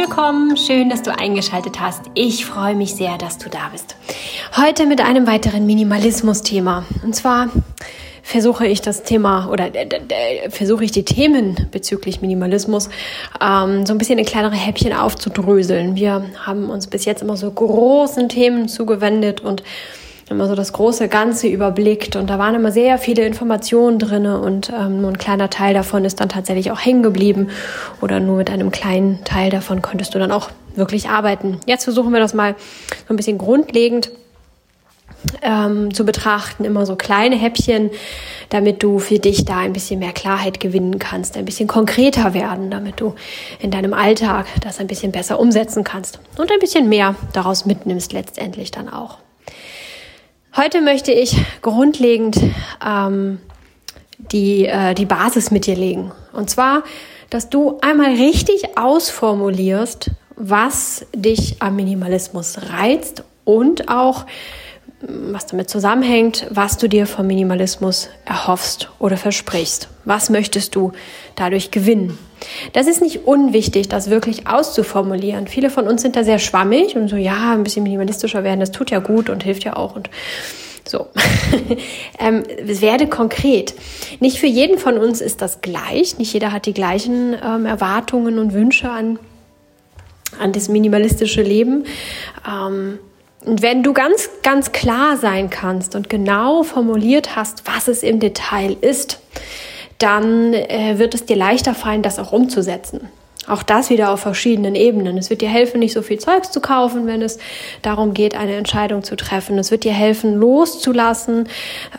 willkommen, schön, dass du eingeschaltet hast. Ich freue mich sehr, dass du da bist. Heute mit einem weiteren Minimalismus-Thema. Und zwar versuche ich das Thema oder äh, versuche ich die Themen bezüglich Minimalismus ähm, so ein bisschen in kleinere Häppchen aufzudröseln. Wir haben uns bis jetzt immer so großen Themen zugewendet und immer so das große Ganze überblickt und da waren immer sehr viele Informationen drinne und ähm, nur ein kleiner Teil davon ist dann tatsächlich auch hängen geblieben oder nur mit einem kleinen Teil davon konntest du dann auch wirklich arbeiten. Jetzt versuchen wir das mal so ein bisschen grundlegend ähm, zu betrachten, immer so kleine Häppchen, damit du für dich da ein bisschen mehr Klarheit gewinnen kannst, ein bisschen konkreter werden, damit du in deinem Alltag das ein bisschen besser umsetzen kannst und ein bisschen mehr daraus mitnimmst letztendlich dann auch. Heute möchte ich grundlegend ähm, die, äh, die Basis mit dir legen. Und zwar, dass du einmal richtig ausformulierst, was dich am Minimalismus reizt und auch was damit zusammenhängt, was du dir vom Minimalismus erhoffst oder versprichst. Was möchtest du dadurch gewinnen? Das ist nicht unwichtig, das wirklich auszuformulieren. Viele von uns sind da sehr schwammig und so, ja, ein bisschen minimalistischer werden, das tut ja gut und hilft ja auch und so. ähm, werde konkret. Nicht für jeden von uns ist das gleich. Nicht jeder hat die gleichen ähm, Erwartungen und Wünsche an, an das minimalistische Leben. Ähm, und wenn du ganz, ganz klar sein kannst und genau formuliert hast, was es im Detail ist, dann äh, wird es dir leichter fallen, das auch umzusetzen. Auch das wieder auf verschiedenen Ebenen. Es wird dir helfen, nicht so viel Zeugs zu kaufen, wenn es darum geht, eine Entscheidung zu treffen. Es wird dir helfen, loszulassen,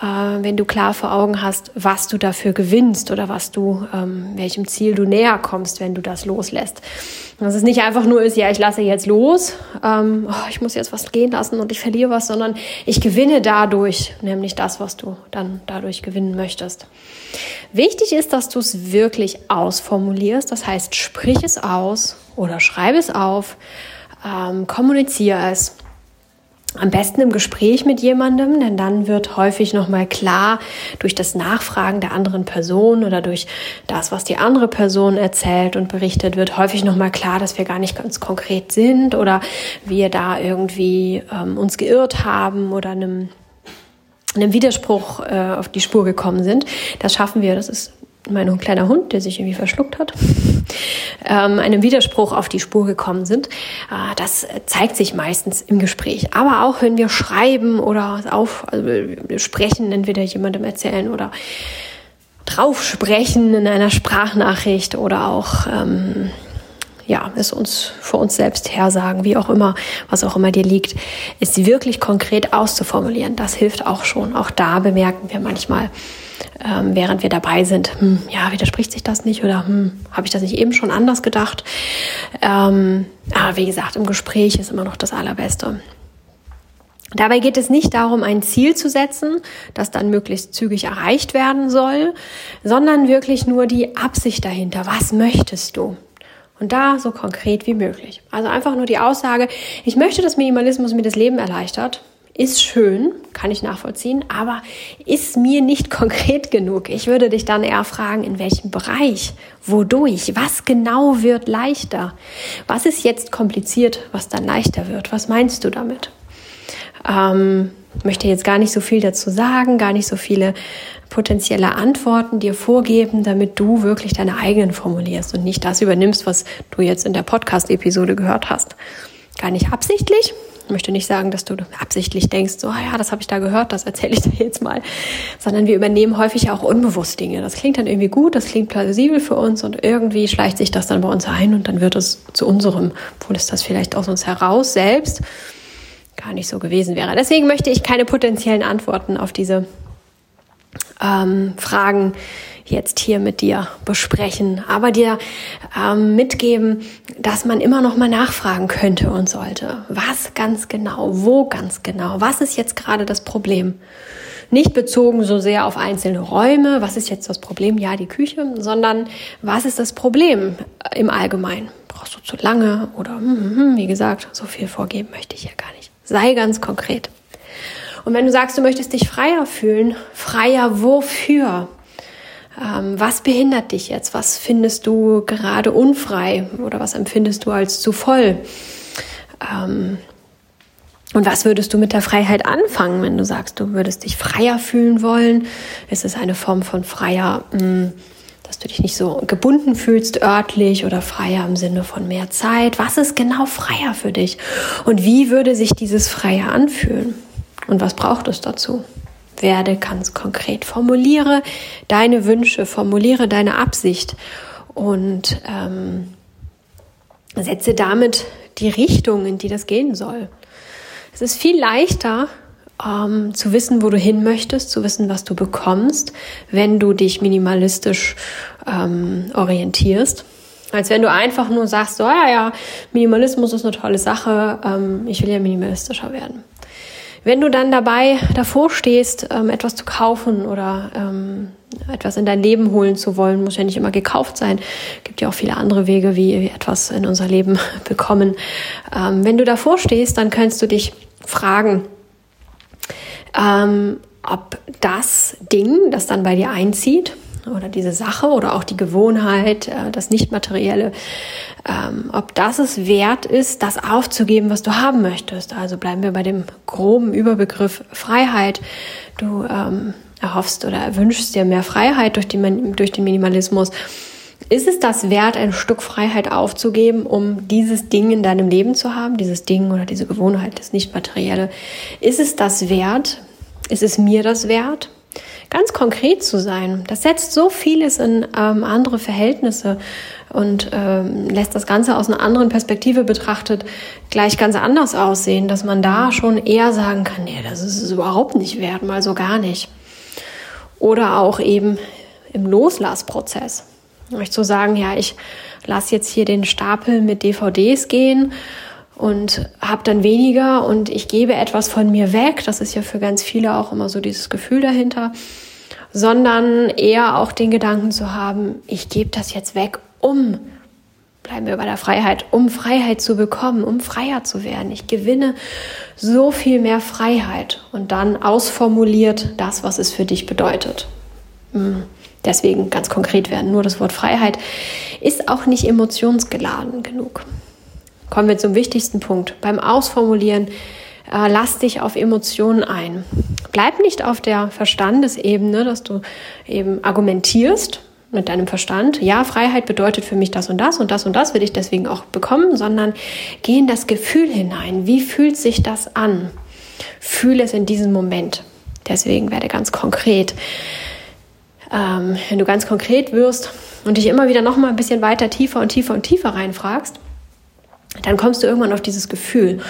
äh, wenn du klar vor Augen hast, was du dafür gewinnst oder was du, ähm, welchem Ziel du näher kommst, wenn du das loslässt. Dass es nicht einfach nur ist, ja, ich lasse jetzt los, ähm, oh, ich muss jetzt was gehen lassen und ich verliere was, sondern ich gewinne dadurch, nämlich das, was du dann dadurch gewinnen möchtest. Wichtig ist, dass du es wirklich ausformulierst, das heißt, sprich es aus oder schreibe es auf, ähm, kommuniziere es. Am besten im Gespräch mit jemandem, denn dann wird häufig nochmal klar durch das Nachfragen der anderen Person oder durch das, was die andere Person erzählt und berichtet, wird häufig nochmal klar, dass wir gar nicht ganz konkret sind oder wir da irgendwie ähm, uns geirrt haben oder einem einem Widerspruch äh, auf die Spur gekommen sind. Das schaffen wir, das ist mein kleiner Hund, der sich irgendwie verschluckt hat, ähm, einem Widerspruch auf die Spur gekommen sind. Äh, das zeigt sich meistens im Gespräch. Aber auch wenn wir schreiben oder auf, also wir sprechen, entweder jemandem erzählen oder drauf sprechen in einer Sprachnachricht oder auch ähm, ja, es uns vor uns selbst hersagen, wie auch immer, was auch immer dir liegt, ist wirklich konkret auszuformulieren. Das hilft auch schon. Auch da bemerken wir manchmal, ähm, während wir dabei sind, hm, ja, widerspricht sich das nicht oder hm, habe ich das nicht eben schon anders gedacht? Ähm, aber wie gesagt, im Gespräch ist immer noch das Allerbeste. Dabei geht es nicht darum, ein Ziel zu setzen, das dann möglichst zügig erreicht werden soll, sondern wirklich nur die Absicht dahinter. Was möchtest du? Und da so konkret wie möglich. Also einfach nur die Aussage, ich möchte, dass Minimalismus mir das Leben erleichtert. Ist schön, kann ich nachvollziehen, aber ist mir nicht konkret genug. Ich würde dich dann eher fragen, in welchem Bereich, wodurch, was genau wird leichter? Was ist jetzt kompliziert, was dann leichter wird? Was meinst du damit? Ähm, möchte jetzt gar nicht so viel dazu sagen, gar nicht so viele potenzielle Antworten dir vorgeben, damit du wirklich deine eigenen formulierst und nicht das übernimmst, was du jetzt in der Podcast-Episode gehört hast. Gar nicht absichtlich. Ich möchte nicht sagen, dass du absichtlich denkst, so, ah ja, das habe ich da gehört, das erzähle ich dir jetzt mal, sondern wir übernehmen häufig auch unbewusst Dinge. Das klingt dann irgendwie gut, das klingt plausibel für uns und irgendwie schleicht sich das dann bei uns ein und dann wird es zu unserem, obwohl es das vielleicht aus uns heraus selbst gar nicht so gewesen wäre. Deswegen möchte ich keine potenziellen Antworten auf diese ähm, Fragen jetzt hier mit dir besprechen, aber dir ähm, mitgeben, dass man immer noch mal nachfragen könnte und sollte. Was ganz genau, wo ganz genau, was ist jetzt gerade das Problem? Nicht bezogen so sehr auf einzelne Räume, was ist jetzt das Problem? Ja, die Küche, sondern was ist das Problem im Allgemeinen? Brauchst du zu lange oder hm, hm, hm wie gesagt, so viel vorgeben möchte ich ja gar nicht. Sei ganz konkret. Und wenn du sagst, du möchtest dich freier fühlen, freier wofür? Ähm, was behindert dich jetzt? Was findest du gerade unfrei oder was empfindest du als zu voll? Ähm, und was würdest du mit der Freiheit anfangen, wenn du sagst, du würdest dich freier fühlen wollen? Ist es eine Form von freier, hm, dass du dich nicht so gebunden fühlst örtlich oder freier im Sinne von mehr Zeit? Was ist genau freier für dich? Und wie würde sich dieses freier anfühlen? Und was braucht es dazu? Werde ganz konkret. Formuliere deine Wünsche, formuliere deine Absicht und ähm, setze damit die Richtung, in die das gehen soll. Es ist viel leichter, ähm, zu wissen, wo du hin möchtest, zu wissen, was du bekommst, wenn du dich minimalistisch ähm, orientierst. Als wenn du einfach nur sagst, so, ja, ja, Minimalismus ist eine tolle Sache, ähm, ich will ja minimalistischer werden. Wenn du dann dabei davor stehst, ähm, etwas zu kaufen oder ähm, etwas in dein Leben holen zu wollen, muss ja nicht immer gekauft sein. Gibt ja auch viele andere Wege, wie wir etwas in unser Leben bekommen. Ähm, wenn du davor stehst, dann kannst du dich fragen, ähm, ob das Ding, das dann bei dir einzieht, oder diese Sache oder auch die Gewohnheit, äh, das Nichtmaterielle, ähm, ob das es wert ist, das aufzugeben, was du haben möchtest. Also bleiben wir bei dem groben Überbegriff Freiheit. Du ähm, erhoffst oder wünschst dir mehr Freiheit durch, die, durch den Minimalismus. Ist es das wert, ein Stück Freiheit aufzugeben, um dieses Ding in deinem Leben zu haben, dieses Ding oder diese Gewohnheit, das Nichtmaterielle? Ist es das wert? Ist es mir das wert? Ganz konkret zu sein. Das setzt so vieles in ähm, andere Verhältnisse und ähm, lässt das Ganze aus einer anderen Perspektive betrachtet gleich ganz anders aussehen, dass man da schon eher sagen kann, nee, das ist es überhaupt nicht wert, mal so gar nicht. Oder auch eben im Loslassprozess. Euch zu sagen, ja, ich lasse jetzt hier den Stapel mit DVDs gehen und habe dann weniger und ich gebe etwas von mir weg. Das ist ja für ganz viele auch immer so dieses Gefühl dahinter, sondern eher auch den Gedanken zu haben, ich gebe das jetzt weg, um bleiben wir bei der Freiheit, um Freiheit zu bekommen, um freier zu werden. Ich gewinne so viel mehr Freiheit und dann ausformuliert das, was es für dich bedeutet. Hm. Deswegen ganz konkret werden. Nur das Wort Freiheit ist auch nicht emotionsgeladen genug. Kommen wir zum wichtigsten Punkt. Beim Ausformulieren äh, lass dich auf Emotionen ein. Bleib nicht auf der Verstandesebene, dass du eben argumentierst mit deinem Verstand. Ja, Freiheit bedeutet für mich das und das und das und das will ich deswegen auch bekommen, sondern geh in das Gefühl hinein. Wie fühlt sich das an? Fühle es in diesem Moment. Deswegen werde ganz konkret. Ähm, wenn du ganz konkret wirst und dich immer wieder noch mal ein bisschen weiter tiefer und tiefer und tiefer reinfragst, dann kommst du irgendwann auf dieses Gefühl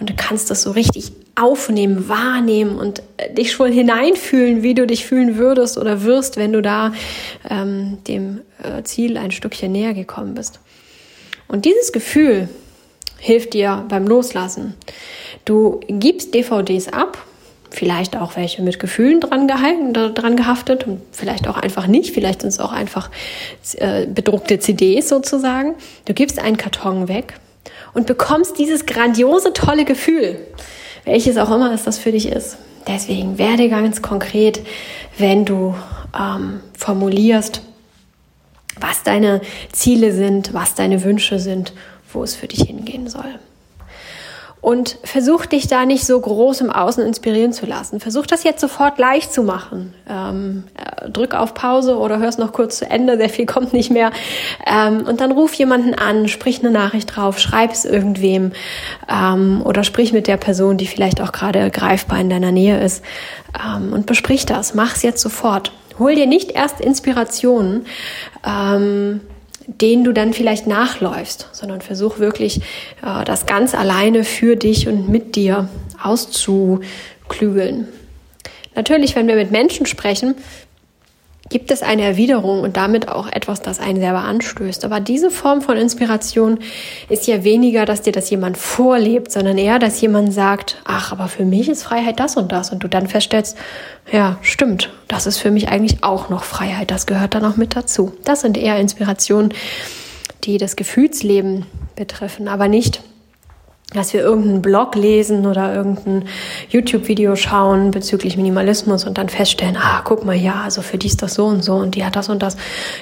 und du kannst das so richtig aufnehmen, wahrnehmen und äh, dich schon hineinfühlen, wie du dich fühlen würdest oder wirst, wenn du da ähm, dem äh, Ziel ein Stückchen näher gekommen bist. Und dieses Gefühl hilft dir beim Loslassen. Du gibst DVDs ab, vielleicht auch welche mit Gefühlen dran, gehalten, dran gehaftet und vielleicht auch einfach nicht, vielleicht sind es auch einfach äh, bedruckte CDs sozusagen. Du gibst einen Karton weg und bekommst dieses grandiose, tolle Gefühl, welches auch immer es das für dich ist. Deswegen werde ganz konkret, wenn du ähm, formulierst, was deine Ziele sind, was deine Wünsche sind, wo es für dich hingehen soll. Und versuch dich da nicht so groß im Außen inspirieren zu lassen. Versuch das jetzt sofort leicht zu machen. Ähm, äh, drück auf Pause oder hörst noch kurz zu Ende, sehr viel kommt nicht mehr. Ähm, und dann ruf jemanden an, sprich eine Nachricht drauf, schreib es irgendwem ähm, oder sprich mit der Person, die vielleicht auch gerade greifbar in deiner Nähe ist ähm, und besprich das. Mach es jetzt sofort. Hol dir nicht erst Inspirationen. Ähm, denen du dann vielleicht nachläufst, sondern versuch wirklich äh, das ganz alleine für dich und mit dir auszuklügeln. Natürlich, wenn wir mit Menschen sprechen, gibt es eine Erwiderung und damit auch etwas, das einen selber anstößt. Aber diese Form von Inspiration ist ja weniger, dass dir das jemand vorlebt, sondern eher, dass jemand sagt, ach, aber für mich ist Freiheit das und das. Und du dann feststellst, ja, stimmt, das ist für mich eigentlich auch noch Freiheit. Das gehört dann auch mit dazu. Das sind eher Inspirationen, die das Gefühlsleben betreffen, aber nicht dass wir irgendeinen Blog lesen oder irgendein YouTube-Video schauen bezüglich Minimalismus und dann feststellen, ah, guck mal, ja, also für die ist das so und so und die hat das und das.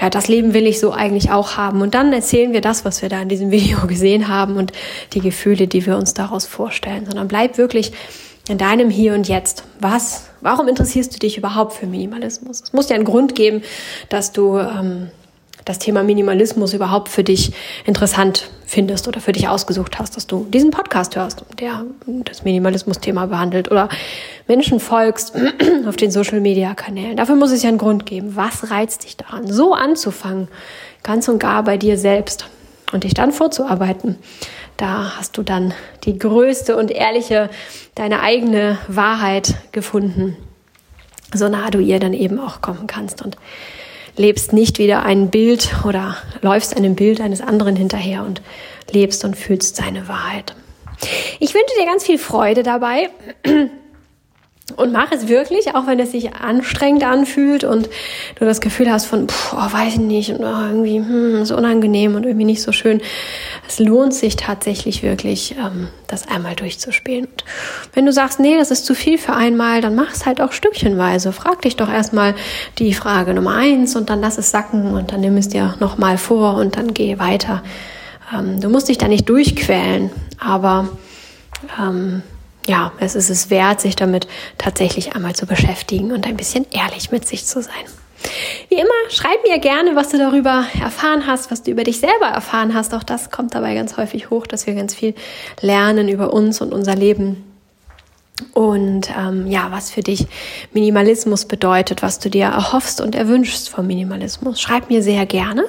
Ja, das Leben will ich so eigentlich auch haben. Und dann erzählen wir das, was wir da in diesem Video gesehen haben und die Gefühle, die wir uns daraus vorstellen, sondern bleib wirklich in deinem Hier und Jetzt. Was, warum interessierst du dich überhaupt für Minimalismus? Es muss ja einen Grund geben, dass du ähm, das Thema Minimalismus überhaupt für dich interessant findest oder für dich ausgesucht hast, dass du diesen Podcast hörst, der das Minimalismus-Thema behandelt oder Menschen folgst auf den Social-Media-Kanälen. Dafür muss es ja einen Grund geben. Was reizt dich daran, so anzufangen, ganz und gar bei dir selbst und dich dann vorzuarbeiten? Da hast du dann die größte und ehrliche, deine eigene Wahrheit gefunden, so nah du ihr dann eben auch kommen kannst und lebst nicht wieder ein Bild oder läufst einem Bild eines anderen hinterher und lebst und fühlst seine Wahrheit. Ich wünsche dir ganz viel Freude dabei und mach es wirklich, auch wenn es sich anstrengend anfühlt und du das Gefühl hast von, pff, oh, weiß ich nicht, und oh, irgendwie hm, so unangenehm und irgendwie nicht so schön. Es lohnt sich tatsächlich wirklich, ähm, das einmal durchzuspielen. Und wenn du sagst, nee, das ist zu viel für einmal, dann mach es halt auch stückchenweise. Frag dich doch erstmal die Frage Nummer eins und dann lass es sacken und dann nimm es dir nochmal vor und dann geh weiter. Ähm, du musst dich da nicht durchquälen, aber ähm, ja, es ist es wert, sich damit tatsächlich einmal zu beschäftigen und ein bisschen ehrlich mit sich zu sein. Wie immer, schreib mir gerne, was du darüber erfahren hast, was du über dich selber erfahren hast. Auch das kommt dabei ganz häufig hoch, dass wir ganz viel lernen über uns und unser Leben. Und ähm, ja, was für dich Minimalismus bedeutet, was du dir erhoffst und erwünschst vom Minimalismus. Schreib mir sehr gerne.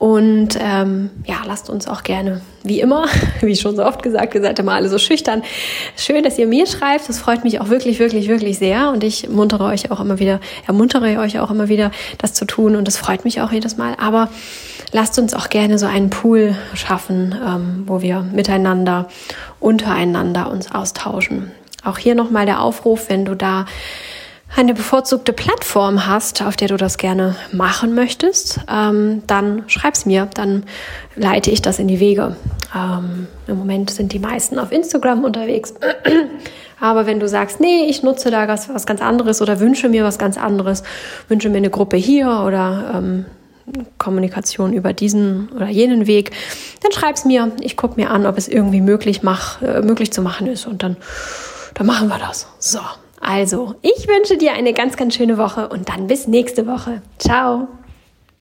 Und ähm, ja, lasst uns auch gerne, wie immer, wie schon so oft gesagt, ihr seid immer alle so schüchtern. Schön, dass ihr mir schreibt. Das freut mich auch wirklich, wirklich, wirklich sehr. Und ich muntere euch auch immer wieder, ermuntere euch auch immer wieder, das zu tun. Und das freut mich auch jedes Mal. Aber lasst uns auch gerne so einen Pool schaffen, ähm, wo wir miteinander, untereinander uns austauschen. Auch hier nochmal der Aufruf, wenn du da eine bevorzugte Plattform hast, auf der du das gerne machen möchtest, ähm, dann schreib's mir, dann leite ich das in die Wege. Ähm, Im Moment sind die meisten auf Instagram unterwegs. Aber wenn du sagst, nee, ich nutze da was, was ganz anderes oder wünsche mir was ganz anderes, wünsche mir eine Gruppe hier oder ähm, Kommunikation über diesen oder jenen Weg, dann schreib's mir. Ich gucke mir an, ob es irgendwie möglich, mach, äh, möglich zu machen ist und dann, dann machen wir das. So. Also, ich wünsche dir eine ganz, ganz schöne Woche und dann bis nächste Woche. Ciao.